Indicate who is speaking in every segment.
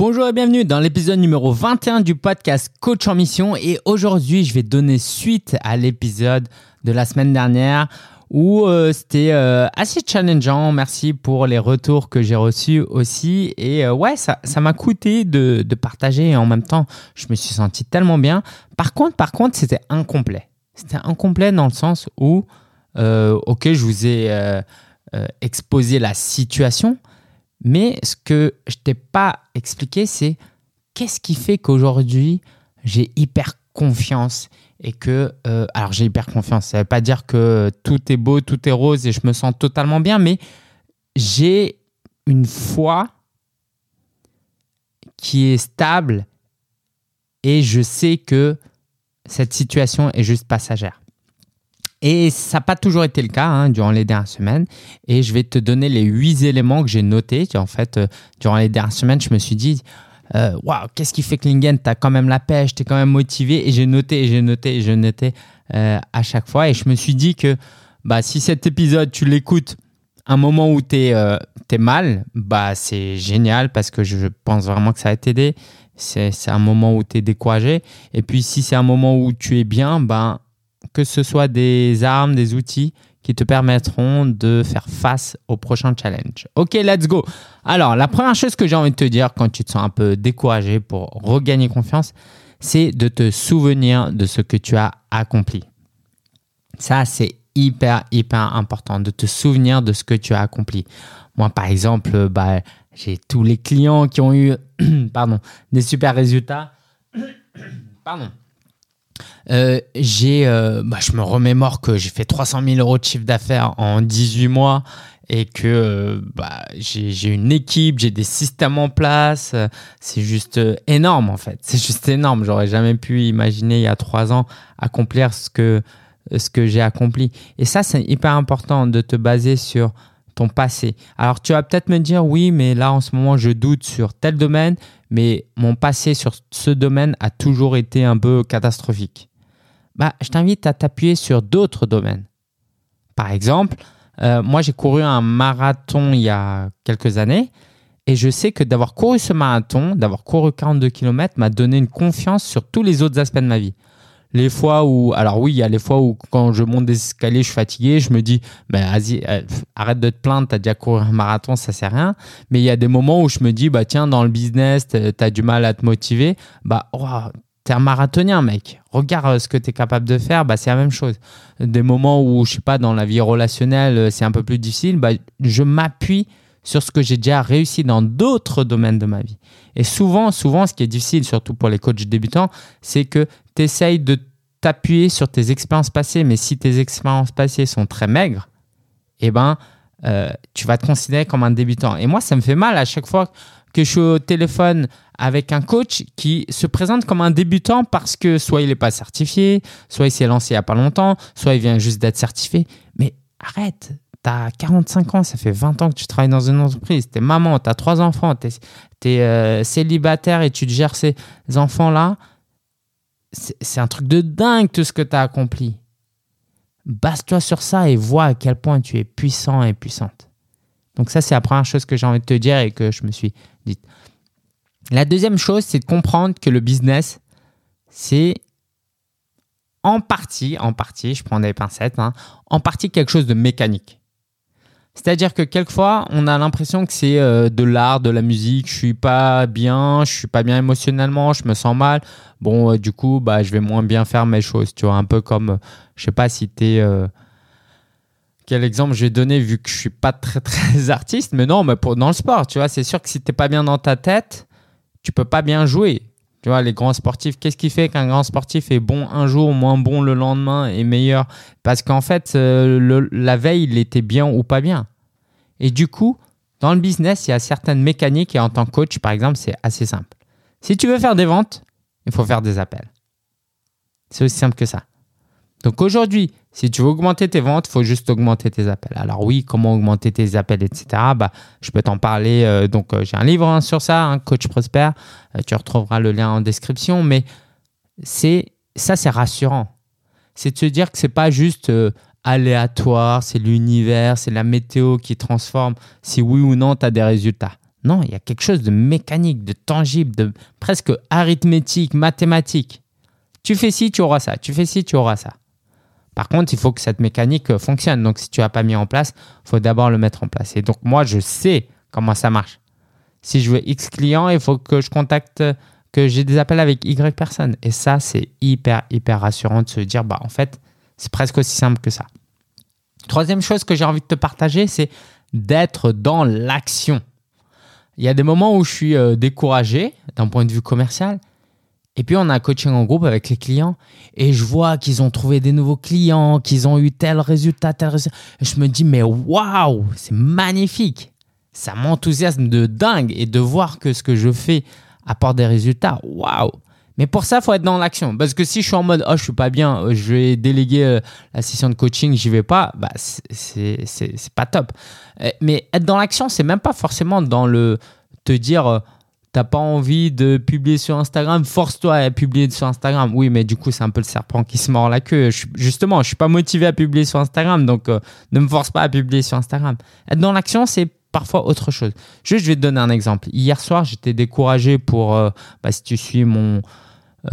Speaker 1: Bonjour et bienvenue dans l'épisode numéro 21 du podcast Coach en Mission. Et aujourd'hui, je vais donner suite à l'épisode de la semaine dernière où euh, c'était euh, assez challengeant. Merci pour les retours que j'ai reçus aussi. Et euh, ouais, ça, ça m'a coûté de, de, partager et en même temps, je me suis senti tellement bien. Par contre, par contre, c'était incomplet. C'était incomplet dans le sens où, ok, je vous ai exposé la situation, mais ce que je t'ai pas expliqué, c'est qu'est-ce qui fait qu'aujourd'hui, j'ai hyper confiance et que, euh, alors j'ai hyper confiance, ça veut pas dire que tout est beau, tout est rose et je me sens totalement bien, mais j'ai une foi qui est stable et je sais que cette situation est juste passagère. Et ça n'a pas toujours été le cas hein, durant les dernières semaines. Et je vais te donner les huit éléments que j'ai notés. En fait, euh, durant les dernières semaines, je me suis dit, euh, waouh, qu'est-ce qui fait que Lingen, tu as quand même la pêche, tu es quand même motivé. Et j'ai noté, et j'ai noté, et j'ai noté euh, à chaque fois. Et je me suis dit que bah, si cet épisode, tu l'écoutes un moment où tu es, es, mal, bah, c'est génial parce que je pense vraiment que ça va t'aider. C'est un moment où tu es découragé. Et puis, si c'est un moment où tu es bien, bah, que ce soit des armes, des outils qui te permettront de faire face au prochain challenge. Ok, let's go. Alors, la première chose que j'ai envie de te dire quand tu te sens un peu découragé pour regagner confiance, c'est de te souvenir de ce que tu as accompli. Ça, c'est hyper, hyper important de te souvenir de ce que tu as accompli. Moi, par exemple, bah, j'ai tous les clients qui ont eu pardon, des super résultats. pardon euh, j'ai, euh, bah, je me remémore que j'ai fait 300 000 euros de chiffre d'affaires en 18 mois et que euh, bah, j'ai une équipe, j'ai des systèmes en place. C'est juste énorme en fait. C'est juste énorme. J'aurais jamais pu imaginer il y a trois ans accomplir ce que, ce que j'ai accompli. Et ça, c'est hyper important de te baser sur passé. Alors tu vas peut-être me dire oui, mais là en ce moment je doute sur tel domaine, mais mon passé sur ce domaine a toujours été un peu catastrophique bah, je t'invite à t'appuyer sur d'autres domaines. Par exemple, euh, moi j'ai couru un marathon il y a quelques années et je sais que d'avoir couru ce marathon, d'avoir couru 42 km m'a donné une confiance sur tous les autres aspects de ma vie. Les fois où, alors oui, il y a les fois où quand je monte des escaliers, je suis fatigué, je me dis, ben vas-y, euh, arrête de te plaindre, t'as déjà couru un marathon, ça sert à rien. Mais il y a des moments où je me dis, bah tiens, dans le business, t'as du mal à te motiver, bah oh, T'es un marathonien, mec. Regarde euh, ce que tu es capable de faire, bah, c'est la même chose. Des moments où, je sais pas, dans la vie relationnelle, euh, c'est un peu plus difficile, bah, je m'appuie sur ce que j'ai déjà réussi dans d'autres domaines de ma vie. Et souvent, souvent, ce qui est difficile, surtout pour les coachs débutants, c'est que tu essayes de t'appuyer sur tes expériences passées, mais si tes expériences passées sont très maigres, eh ben, euh, tu vas te considérer comme un débutant. Et moi, ça me fait mal à chaque fois que je suis au téléphone avec un coach qui se présente comme un débutant parce que soit il n'est pas certifié, soit il s'est lancé il n'y a pas longtemps, soit il vient juste d'être certifié. Mais arrête, tu as 45 ans, ça fait 20 ans que tu travailles dans une entreprise, tu es maman, tu as trois enfants, tu es, euh, célibataire et tu te gères ces enfants-là. C'est un truc de dingue tout ce que tu as accompli. Base-toi sur ça et vois à quel point tu es puissant et puissante. Donc ça, c'est la première chose que j'ai envie de te dire et que je me suis dit. La deuxième chose, c'est de comprendre que le business, c'est en partie, en partie, je prends des pincettes, hein, en partie quelque chose de mécanique. C'est-à-dire que quelquefois, on a l'impression que c'est euh, de l'art, de la musique. Je suis pas bien, je suis pas bien émotionnellement, je me sens mal. Bon, euh, du coup, bah, je vais moins bien faire mes choses. Tu vois, un peu comme, je sais pas si tu es euh, quel exemple je vais donner vu que je suis pas très très artiste, mais non, mais pour, dans le sport, tu vois, c'est sûr que si t'es pas bien dans ta tête, tu peux pas bien jouer. Tu vois, les grands sportifs, qu'est-ce qui fait qu'un grand sportif est bon un jour, moins bon le lendemain et meilleur? Parce qu'en fait, euh, la veille, il était bien ou pas bien. Et du coup, dans le business, il y a certaines mécaniques et en tant que coach, par exemple, c'est assez simple. Si tu veux faire des ventes, il faut faire des appels. C'est aussi simple que ça. Donc aujourd'hui, si tu veux augmenter tes ventes, il faut juste augmenter tes appels. Alors oui, comment augmenter tes appels, etc. Bah, je peux t'en parler. Euh, donc euh, j'ai un livre hein, sur ça, hein, Coach Prosper. Euh, tu retrouveras le lien en description. Mais c'est ça, c'est rassurant. C'est de se dire que c'est pas juste aléatoire, c'est l'univers, c'est la météo qui transforme si oui ou non tu as des résultats. Non, il y a quelque chose de mécanique, de tangible, de presque arithmétique, mathématique. Tu fais ci, tu auras ça. Tu fais ci, tu auras ça. Par contre, il faut que cette mécanique euh, fonctionne. Donc, si tu n'as pas mis en place, il faut d'abord le mettre en place. Et donc, moi, je sais comment ça marche. Si je veux X clients, il faut que je contacte, que j'ai des appels avec Y personnes. Et ça, c'est hyper, hyper rassurant de se dire, bah, en fait, c'est presque aussi simple que ça. Troisième chose que j'ai envie de te partager, c'est d'être dans l'action. Il y a des moments où je suis euh, découragé d'un point de vue commercial. Et puis, on a un coaching en groupe avec les clients. Et je vois qu'ils ont trouvé des nouveaux clients, qu'ils ont eu tel résultat, tel résultat. Je me dis, mais waouh, c'est magnifique. Ça m'enthousiasme de dingue. Et de voir que ce que je fais apporte des résultats, waouh. Mais pour ça, faut être dans l'action. Parce que si je suis en mode, oh, je suis pas bien, euh, je vais déléguer euh, la session de coaching, j'y vais pas, bah, c'est pas top. Euh, mais être dans l'action, c'est même pas forcément dans le te dire, t'as pas envie de publier sur Instagram, force-toi à publier sur Instagram. Oui, mais du coup, c'est un peu le serpent qui se mord la queue. justement, je suis pas motivé à publier sur Instagram, donc ne me force pas à publier sur Instagram. Être dans l'action, c'est parfois autre chose. Juste, je vais te donner un exemple. Hier soir, j'étais découragé pour, bah, si tu suis mon,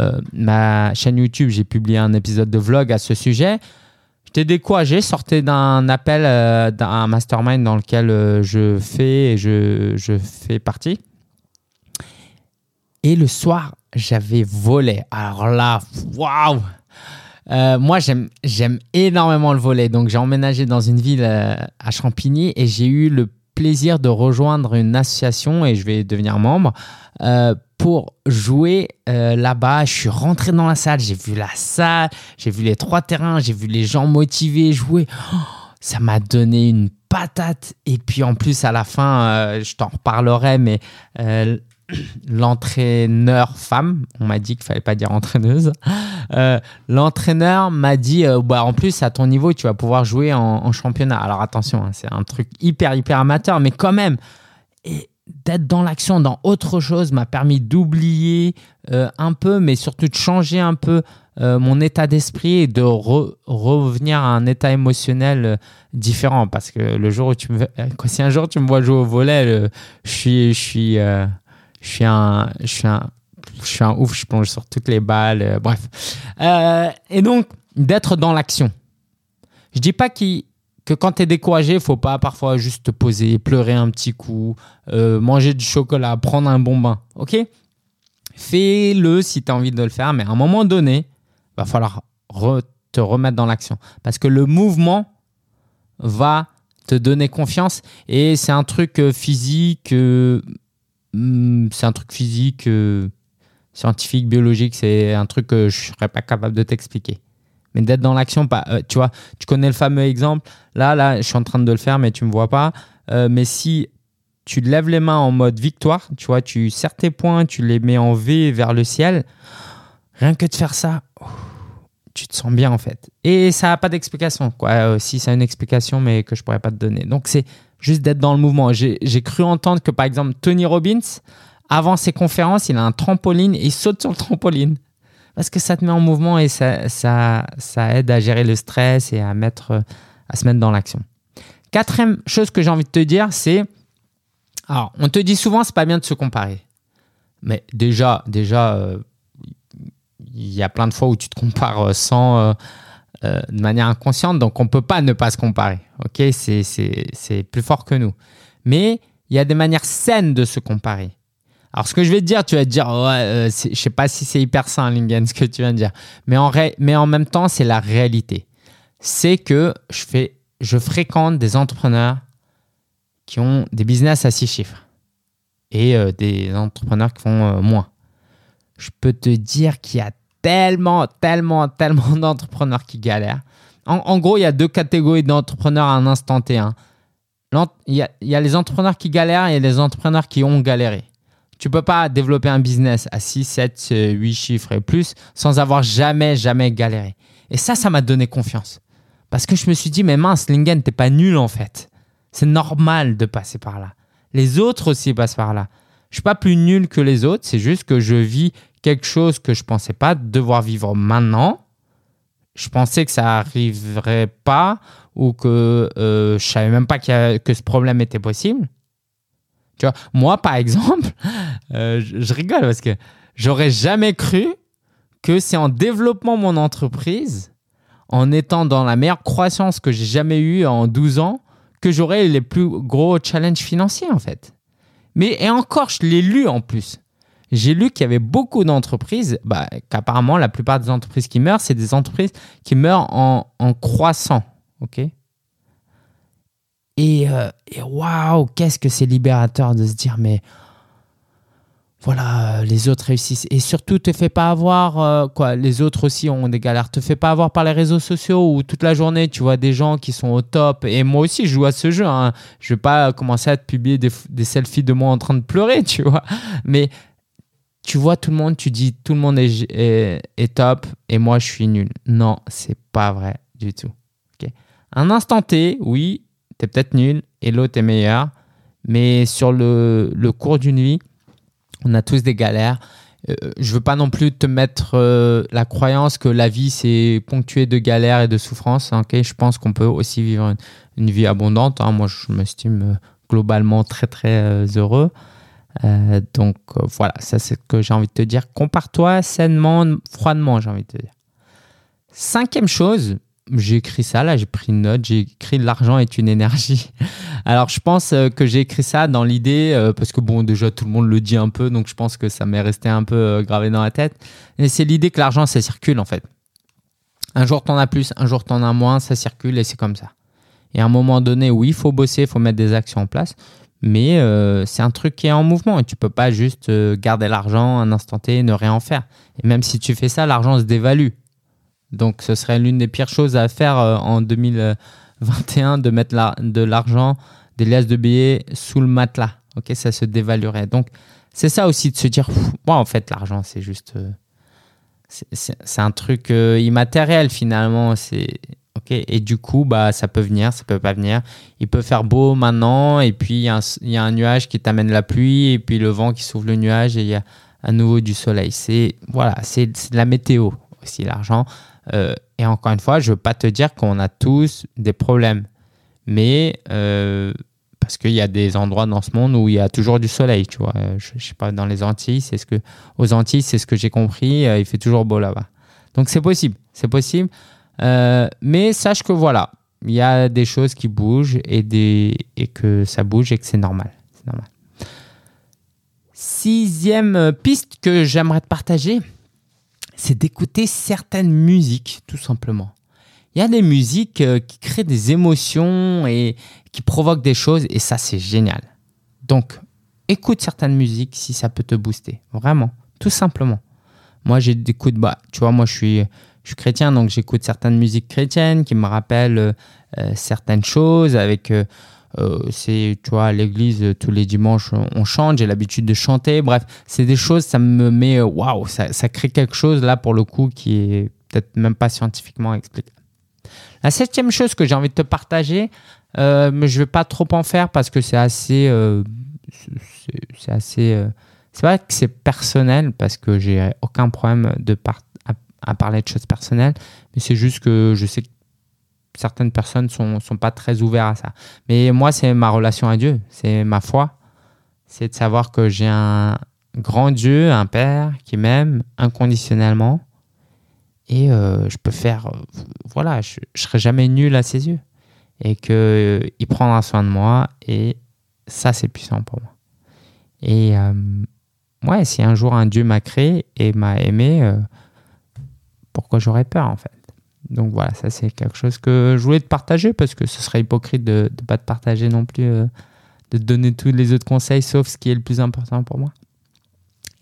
Speaker 1: euh, ma chaîne YouTube, j'ai publié un épisode de vlog à ce sujet. J'étais découragé, sortais d'un appel euh, d'un mastermind dans lequel euh, je fais et je, je, fais partie. Et le soir, j'avais volé. Alors là, waouh moi, j'aime énormément le volet. Donc, j'ai emménagé dans une ville à Champigny et j'ai eu le plaisir de rejoindre une association et je vais devenir membre pour jouer euh, là-bas. Je suis rentré dans la salle, j'ai vu la salle, j'ai vu les trois terrains, j'ai vu les gens motivés jouer. Oh, ça m'a donné une patate. Et puis en plus, à la fin, euh, je t'en reparlerai, mais euh, l'entraîneur femme, on m'a dit qu'il fallait pas dire entraîneuse, l'entraîneur m'a dit, bah, en plus, à ton niveau, tu vas pouvoir jouer en, championnat. Alors attention, hein, c'est un truc hyper, hyper amateur, mais quand même. D'être dans l'action, dans autre chose, m'a permis d'oublier euh, un peu, mais surtout de changer un peu euh, mon état d'esprit et de revenir à un état émotionnel euh, différent. Parce que le jour où tu me, un jour tu me vois jouer au volet, je suis, je suis, je suis un, je suis un, je suis un ouf, je plonge sur toutes les balles, bref. et donc d'être dans l'action. Je dis pas qu'il quand tu es découragé, il faut pas parfois juste te poser, pleurer un petit coup, euh, manger du chocolat, prendre un bon bain. Ok? Fais-le si tu as envie de le faire, mais à un moment donné, va falloir te remettre dans l'action. Parce que le mouvement va te donner confiance et c'est un truc euh, physique, euh, hmm, c'est un truc physique, scientifique, biologique, c'est un truc que je ne serais pas capable de t'expliquer d'être dans l'action. Euh, tu vois, tu connais le fameux exemple. Là, là, je suis en train de le faire, mais tu me vois pas. Euh, mais si tu lèves les mains en mode victoire, tu vois, tu serres tes poings, tu les mets en V vers le ciel. Rien que de faire ça, tu te sens bien en fait. Et ça n'a pas d'explication. Quoi. Euh, si ça a une explication, mais que je pourrais pas te donner. Donc c'est juste d'être dans le mouvement. J'ai cru entendre que par exemple Tony Robbins, avant ses conférences, il a un trampoline et il saute sur le trampoline parce que ça te met en mouvement et ça, aide à gérer le stress et à, mettre, à se mettre dans l'action. Quatrième chose que j'ai envie de te dire, c'est. Alors, on te dit souvent, c'est pas bien de se comparer. Mais déjà, déjà, euh, il y a plein de fois où tu te compares euh, sans, euh, de manière inconsciente, donc on ne peut pas ne pas se comparer. Ok, c'est plus fort que nous. Mais il y a des manières saines de se comparer. Alors, ce que je vais te dire, tu vas te dire, ouais, euh, je sais pas si c'est hyper sain, Lingen, ce que tu viens de dire. Mais en, mais en même temps, c'est la réalité. C'est que je, fais, je fréquente des entrepreneurs qui ont des business à six chiffres et euh, des entrepreneurs qui font euh, moins. Je peux te dire qu'il y a tellement, tellement, tellement d'entrepreneurs qui galèrent. En, gros, il y a deux catégories d'entrepreneurs à un instant T. Hein. Il, y a, il y a les entrepreneurs qui galèrent et les entrepreneurs qui ont galéré. Tu peux pas développer un business à 6, 7, 8 chiffres et plus sans avoir jamais, jamais galéré. Et ça, ça m'a donné confiance. Parce que je me suis dit, mais mince, Lingen, t'es pas nul en fait. C'est normal de passer par là. Les autres aussi passent par là. Je suis pas plus nul que les autres, c'est juste que je vis quelque chose que je pensais pas devoir vivre maintenant. Je pensais que ça arriverait pas ou que euh, je savais même pas que ce problème était possible. Tu vois, moi, par exemple, euh, je, rigole parce que j'aurais jamais cru que c'est en développant mon entreprise, en étant dans la meilleure croissance que j'ai jamais eue en 12 ans, que j'aurais les plus gros challenges financiers en fait. Mais et encore, je l'ai lu en plus. J'ai lu qu'il y avait beaucoup d'entreprises, bah, qu'apparemment la plupart des entreprises qui meurent, c'est des entreprises qui meurent en, en croissant. ok? Et, euh, waouh, qu'est-ce que c'est libérateur de se dire, mais voilà, les autres réussissent. Et surtout, te fais pas avoir, euh, quoi, les autres aussi ont des galères. Te fais pas avoir par les réseaux sociaux où toute la journée, tu vois des gens qui sont au top. Et moi aussi, je joue à ce jeu. Hein. Je vais pas commencer à te publier des, selfies de moi en train de pleurer, tu vois. Mais tu vois tout le monde, tu dis tout le monde est, top et moi, je suis nul. Non, c'est pas vrai du tout. Okay. Un instant T, oui, tu es peut-être nul et l'autre est meilleur. Mais sur le, le cours d'une vie, on a tous des galères. Euh, je veux pas non plus te mettre euh, la croyance que la vie c'est ponctué de galères et de souffrances. Ok, je pense qu'on peut aussi vivre une, vie abondante. Hein. Moi, je m'estime euh, globalement très très euh, heureux. Donc voilà, ça c'est ce que j'ai envie de te dire. Compare-toi sainement, froidement, j'ai envie de te dire. Cinquième chose, j'ai écrit ça, là j'ai pris une note, j'ai écrit l'argent est une énergie. Alors, je pense euh, que j'ai écrit ça dans l'idée, euh, parce que bon, déjà tout le monde le dit un peu, donc je pense que ça m'est resté un peu euh, gravé dans la tête. Et c'est l'idée que l'argent, ça circule en fait. Un jour t'en as plus, un jour t'en as moins, ça circule et c'est comme ça. Et à un moment donné, oui, il faut bosser, il faut mettre des actions en place, mais c'est un truc qui est en mouvement et tu peux pas juste garder l'argent un instant T et ne rien faire. Et même si tu fais ça, l'argent se dévalue. Donc ce serait l'une des pires choses à faire en 2000. 21 de mettre de l'argent, des liasses de billets sous le matelas. Ok, ça se dévaluerait. Donc c'est ça aussi de se dire, moi en fait l'argent c'est juste, euh, c'est, un truc euh, immatériel finalement. C'est et du coup bah ça peut venir, ça peut pas venir. Il peut faire beau maintenant et puis il y, a un nuage qui t'amène la pluie et puis le vent qui s'ouvre le nuage et il y a à nouveau du soleil. C'est voilà, c'est, c'est de la météo aussi l'argent. Euh, et encore une fois, je ne veux pas te dire qu'on a tous des problèmes, mais euh, parce qu'il y a des endroits dans ce monde où il y a toujours du soleil, tu vois. Je, je sais pas, dans les Antilles, c'est ce que, aux Antilles, c'est ce que j'ai compris, euh, il fait toujours beau là-bas. Donc c'est possible, c'est possible. Euh, mais sache que voilà, il y a des choses qui bougent et, des, et que ça bouge et que c'est normal. C'est normal. Sixième piste que j'aimerais te partager, c'est d'écouter certaines musiques, tout simplement. Il y a des musiques euh, qui créent des émotions et qui provoquent des choses, et ça, c'est génial. Donc, écoute certaines musiques si ça peut te booster. Vraiment, tout simplement. Moi, j'écoute, bah, tu vois, moi, je suis, je suis chrétien, donc j'écoute certaines musiques chrétiennes qui me rappellent euh, certaines choses avec. Euh, euh, c'est, tu vois, à l'église, tous les dimanches, on chante, j'ai l'habitude de chanter. Bref, c'est des choses, ça me met, waouh, ça, crée quelque chose là pour le coup qui est peut-être même pas scientifiquement expliqué. La septième chose que j'ai envie de te partager, euh, mais je vais pas trop en faire parce que c'est assez, euh, c'est assez, euh, c'est pas que c'est personnel parce que j'ai aucun problème de à, à, parler de choses personnelles, mais c'est juste que je sais que certaines personnes sont sont pas très ouvertes à ça. Mais moi, c'est ma relation à Dieu, c'est ma foi, c'est de savoir que j'ai un grand Dieu, un Père qui m'aime inconditionnellement. Et euh, je peux faire euh, voilà je, je serai jamais nul à ses yeux. Et que euh, prendra soin de moi. Et ça c'est puissant pour moi. Et ouais si un jour un dieu m'a créé et m'a aimé pourquoi j'aurais peur en fait? Donc voilà ça c'est quelque chose que je voulais te partager parce que ce serait hypocrite de ne pas te partager non plus euh, de te donner tous les autres conseils sauf ce qui est le plus important pour moi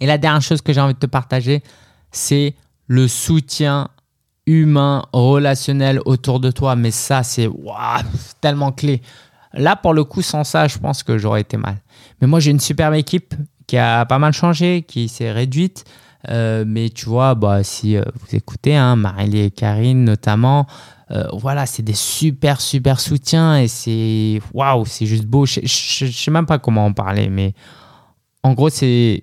Speaker 1: et la dernière chose que j'ai envie de te partager c'est le soutien humain, relationnel autour de toi. Mais ça, c'est tellement clé. Là, pour le coup, sans ça, je pense que j'aurais été mal. Mais moi, j'ai une superbe équipe qui a pas mal changé, qui s'est réduite. Euh, mais tu vois, bah, si euh, vous écoutez, hein, Marélie et Karine notamment, euh, voilà, c'est des super, super soutiens et c'est waouh, c'est juste beau. Je, je, je sais même pas comment en parler, mais en gros, c'est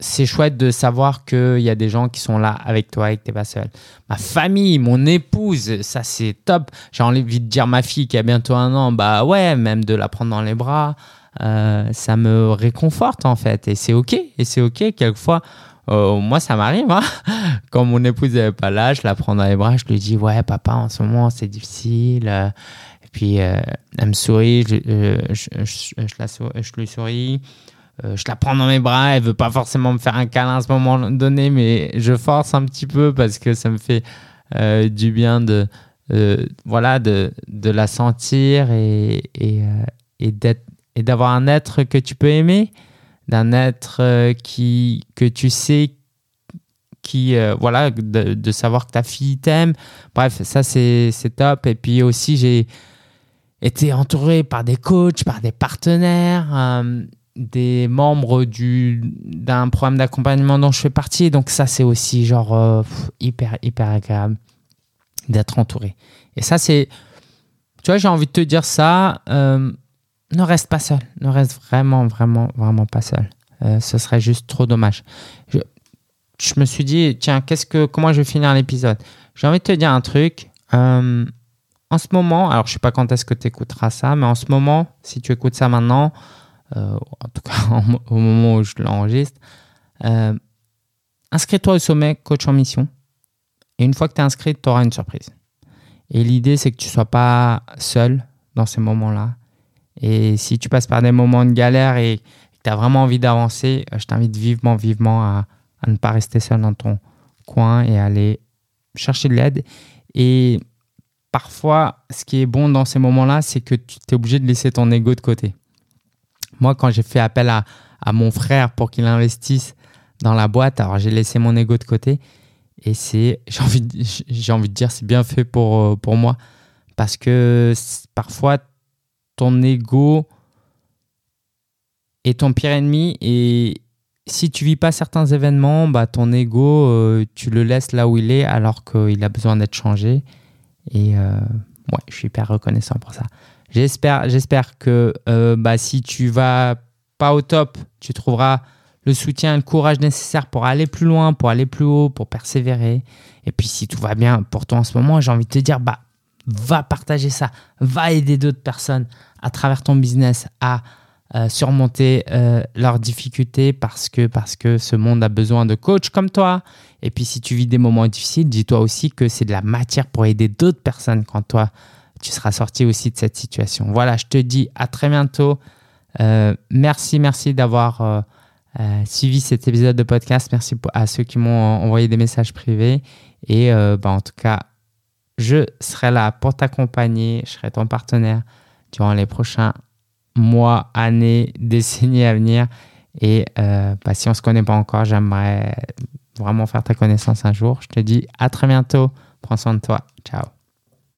Speaker 1: c'est chouette de savoir qu'il y a des gens qui sont là avec toi et que tu n'es pas seul. Ma famille, mon épouse, ça c'est top. J'ai envie de dire ma fille qui a bientôt un an, bah ouais, même de la prendre dans les bras. ça me réconforte en fait. Et c'est OK. Et c'est OK. Quelquefois, moi, ça m'arrive. Hein. Quand mon épouse n'est pas là, je la prends dans les bras, je lui dis Ouais, papa, en ce moment, c'est difficile. Et puis, elle me sourit, je, la, je lui souris. Euh, je la prends dans mes bras, elle veut pas forcément me faire un câlin à ce moment donné, mais je force un petit peu parce que ça me fait euh, du bien de, euh, voilà, de, de, la sentir et, et, et d'avoir un être que tu peux aimer, d'un être qui, que tu sais qui voilà de, savoir que ta fille t'aime bref ça c'est top et puis aussi j'ai été entouré par des coachs par des partenaires des membres d'un programme d'accompagnement dont je fais partie. Donc ça, c'est aussi genre euh, hyper, hyper agréable d'être entouré. Et ça, c'est... Tu vois, j'ai envie de te dire ça. Euh, ne reste pas seul. Ne reste vraiment, vraiment, vraiment pas seul. Euh, ce serait juste trop dommage. Je, me suis dit, tiens, qu'est-ce que, comment je vais finir l'épisode? J'ai envie de te dire un truc. en ce moment, alors je sais pas quand est-ce que tu écouteras ça, mais en ce moment, si tu écoutes ça maintenant, euh, en tout cas au moment où je l'enregistre. Euh, inscris-toi au sommet coach en mission. Et une fois que tu es inscrit, tu auras une surprise. Et l'idée, c'est que tu ne sois pas seul dans ces moments-là. Et si tu passes par des moments de galère et que tu as vraiment envie d'avancer, euh, je t'invite vivement, vivement à, à, ne pas rester seul dans ton coin et aller chercher de l'aide. Et parfois, ce qui est bon dans ces moments-là, c'est que tu es obligé de laisser ton ego de côté. Moi, quand j'ai fait appel à, mon frère pour qu'il investisse dans la boîte, alors j'ai laissé mon ego de côté. Et c'est, j'ai envie, de, envie de dire, c'est bien fait pour, euh, pour moi. Parce que parfois, ton ego est ton pire ennemi. Et si tu vis pas certains événements, bah, ton ego, euh, tu le laisses là où il est alors qu'il a besoin d'être changé. Et euh, ouais, je suis hyper reconnaissant pour ça. J'espère, j'espère que euh, bah, si tu vas pas au top, tu trouveras le soutien, le courage nécessaire pour aller plus loin, pour aller plus haut, pour persévérer. Et puis si tout va bien pour toi en ce moment, j'ai envie de te dire, bah, va partager ça, va aider d'autres personnes à travers ton business à euh, surmonter euh, leurs difficultés parce que, parce que ce monde a besoin de coachs comme toi. Et puis si tu vis des moments difficiles, dis-toi aussi que c'est de la matière pour aider d'autres personnes quand toi, tu seras sorti aussi de cette situation. Voilà, je te dis à très bientôt. Euh, merci, merci d'avoir suivi cet épisode de podcast. Merci à ceux qui m'ont envoyé des messages privés. Et bah, en tout cas, je serai là pour t'accompagner. Je serai ton partenaire durant les prochains mois, années, décennies à venir. Et bah, si on ne se connaît pas encore, j'aimerais vraiment faire ta connaissance un jour. Je te dis à très bientôt. Prends soin de toi. Ciao.